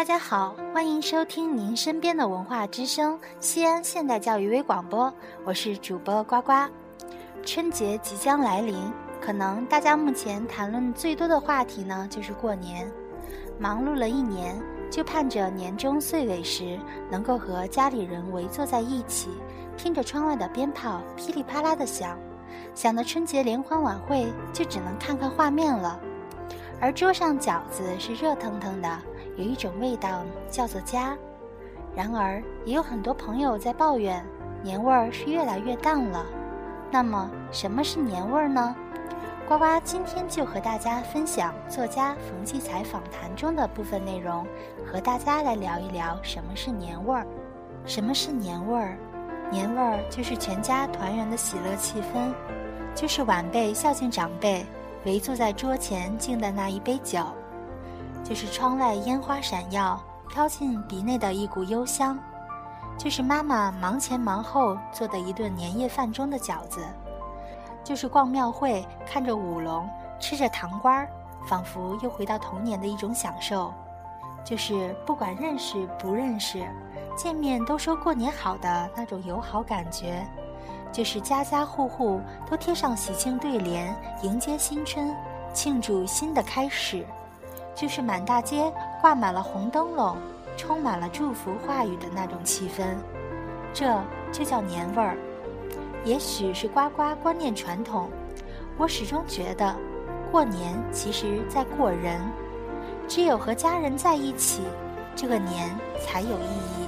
大家好，欢迎收听您身边的文化之声西安现代教育微广播，我是主播呱呱。春节即将来临，可能大家目前谈论最多的话题呢，就是过年。忙碌了一年，就盼着年终岁尾时能够和家里人围坐在一起，听着窗外的鞭炮噼里啪啦的响，想的春节联欢晚会就只能看看画面了。而桌上饺子是热腾腾的，有一种味道叫做家。然而，也有很多朋友在抱怨年味儿是越来越淡了。那么，什么是年味儿呢？呱呱今天就和大家分享作家冯骥才访谈中的部分内容，和大家来聊一聊什么是年味儿。什么是年味儿？年味儿就是全家团圆的喜乐气氛，就是晚辈孝敬长辈，围坐在桌前敬的那一杯酒，就是窗外烟花闪耀飘进鼻内的一股幽香，就是妈妈忙前忙后做的一顿年夜饭中的饺子。就是逛庙会，看着舞龙，吃着糖瓜儿，仿佛又回到童年的一种享受。就是不管认识不认识，见面都说过年好的那种友好感觉。就是家家户户都贴上喜庆对联，迎接新春，庆祝新的开始。就是满大街挂满了红灯笼，充满了祝福话语的那种气氛。这就叫年味儿。也许是呱呱观念传统，我始终觉得，过年其实在过人。只有和家人在一起，这个年才有意义。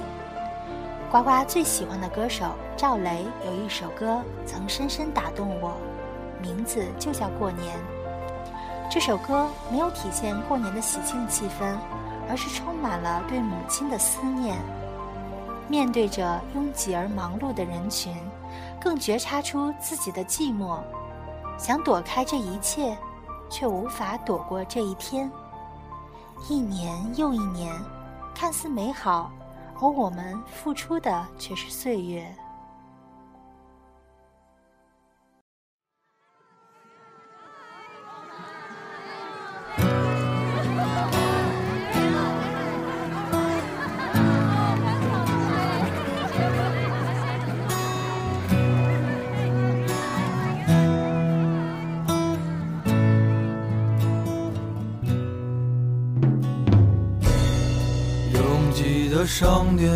呱呱最喜欢的歌手赵雷有一首歌曾深深打动我，名字就叫《过年》。这首歌没有体现过年的喜庆气氛，而是充满了对母亲的思念。面对着拥挤而忙碌的人群。更觉察出自己的寂寞，想躲开这一切，却无法躲过这一天。一年又一年，看似美好，而我们付出的却是岁月。的商店，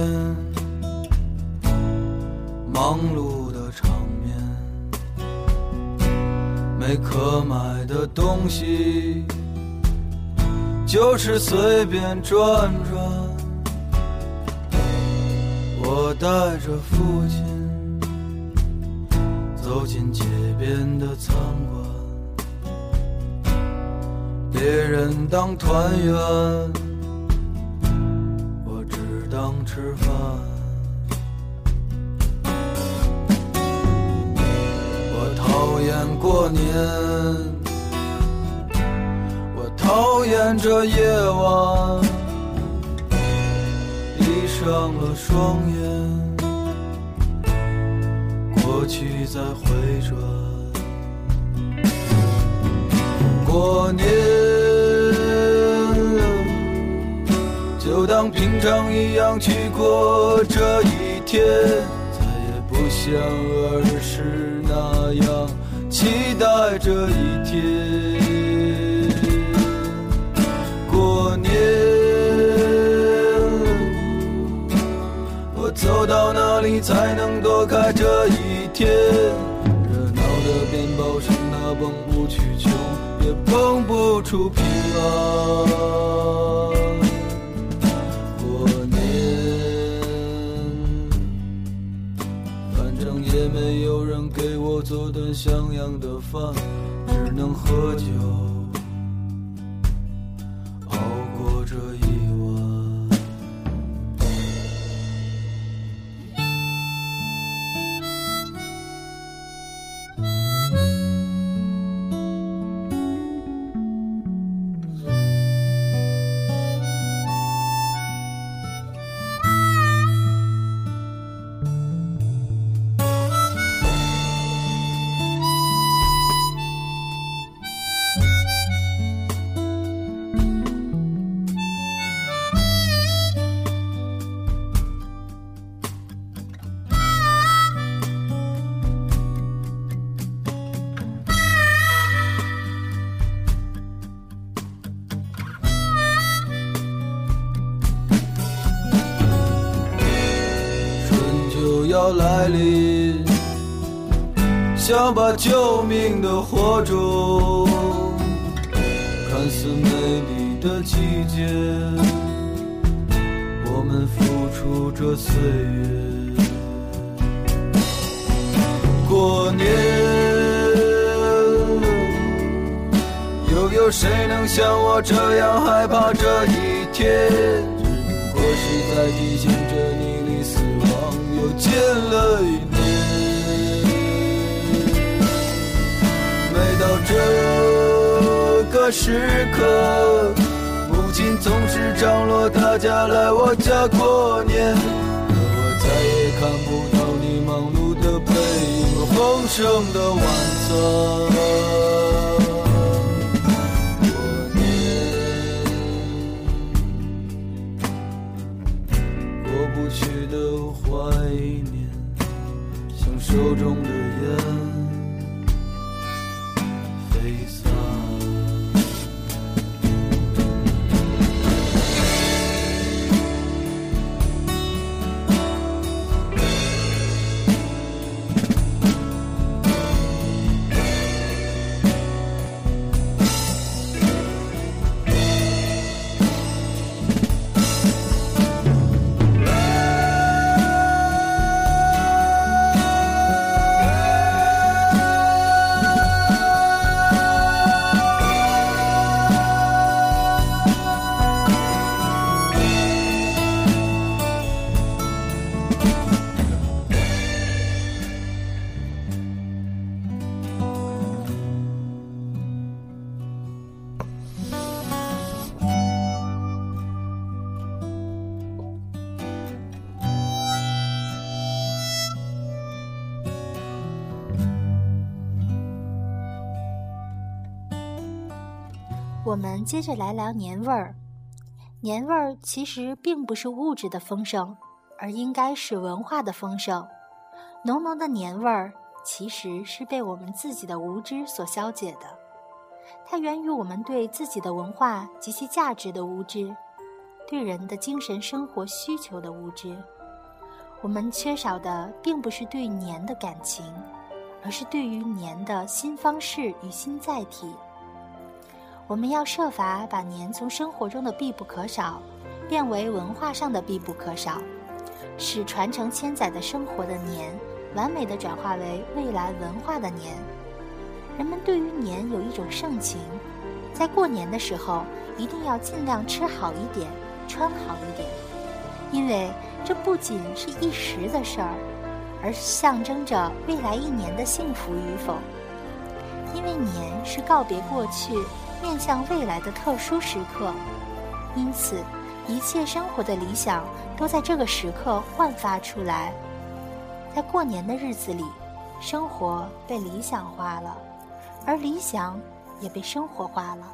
忙碌的场面，没可买的东西，就是随便转转。我带着父亲走进街边的餐馆，别人当团圆。吃饭，我讨厌过年，我讨厌这夜晚，闭上了双眼，过去在回转，过年。就当平常一样去过这一天，再也不像儿时那样期待这一天。过年，我走到哪里才能躲开这一天？热闹的鞭炮声，它蹦不去穷，也蹦不出平安。像样的饭，只能喝酒。熬过这一像把救命的火种，看似美丽的季节，我们付出着岁月。过年，又有谁能像我这样害怕这一天？只不过是在提醒着你，离死亡又近了一到这个时刻，母亲总是张罗大家来我家过年，可我再也看不到你忙碌的背影和丰盛的晚餐。过年，过不去的怀念，像手中的烟 Please. 我们接着来聊年味儿。年味儿其实并不是物质的丰盛，而应该是文化的丰盛。浓浓的年味儿其实是被我们自己的无知所消解的，它源于我们对自己的文化及其价值的无知，对人的精神生活需求的无知。我们缺少的并不是对年的感情，而是对于年的新方式与新载体。我们要设法把年从生活中的必不可少，变为文化上的必不可少，使传承千载的生活的年，完美的转化为未来文化的年。人们对于年有一种盛情，在过年的时候一定要尽量吃好一点，穿好一点，因为这不仅是一时的事儿，而象征着未来一年的幸福与否。因为年是告别过去。面向未来的特殊时刻，因此，一切生活的理想都在这个时刻焕发出来。在过年的日子里，生活被理想化了，而理想也被生活化了。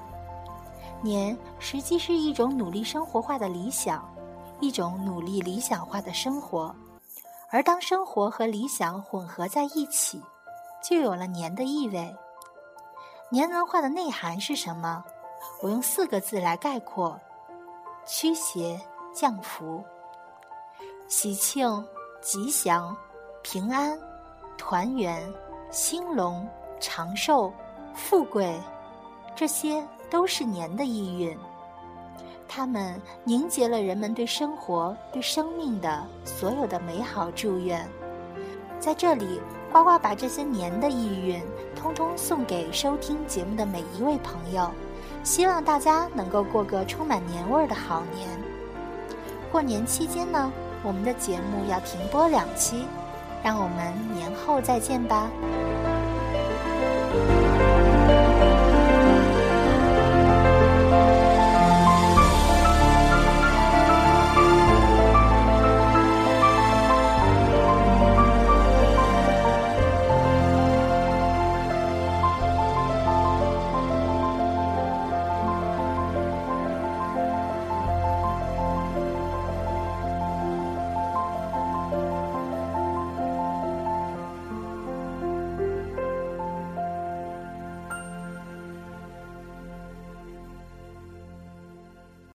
年实际是一种努力生活化的理想，一种努力理想化的生活。而当生活和理想混合在一起，就有了年的意味。年文化的内涵是什么？我用四个字来概括：驱邪降福、喜庆吉祥、平安团圆、兴隆长寿、富贵，这些都是年的意蕴。它们凝结了人们对生活、对生命的所有的美好祝愿。在这里，呱呱把这些年的意蕴。通通送给收听节目的每一位朋友希望大家能够过个充满年味儿的好年。过年期间呢我们的节目要停播两期让我们年后再见吧。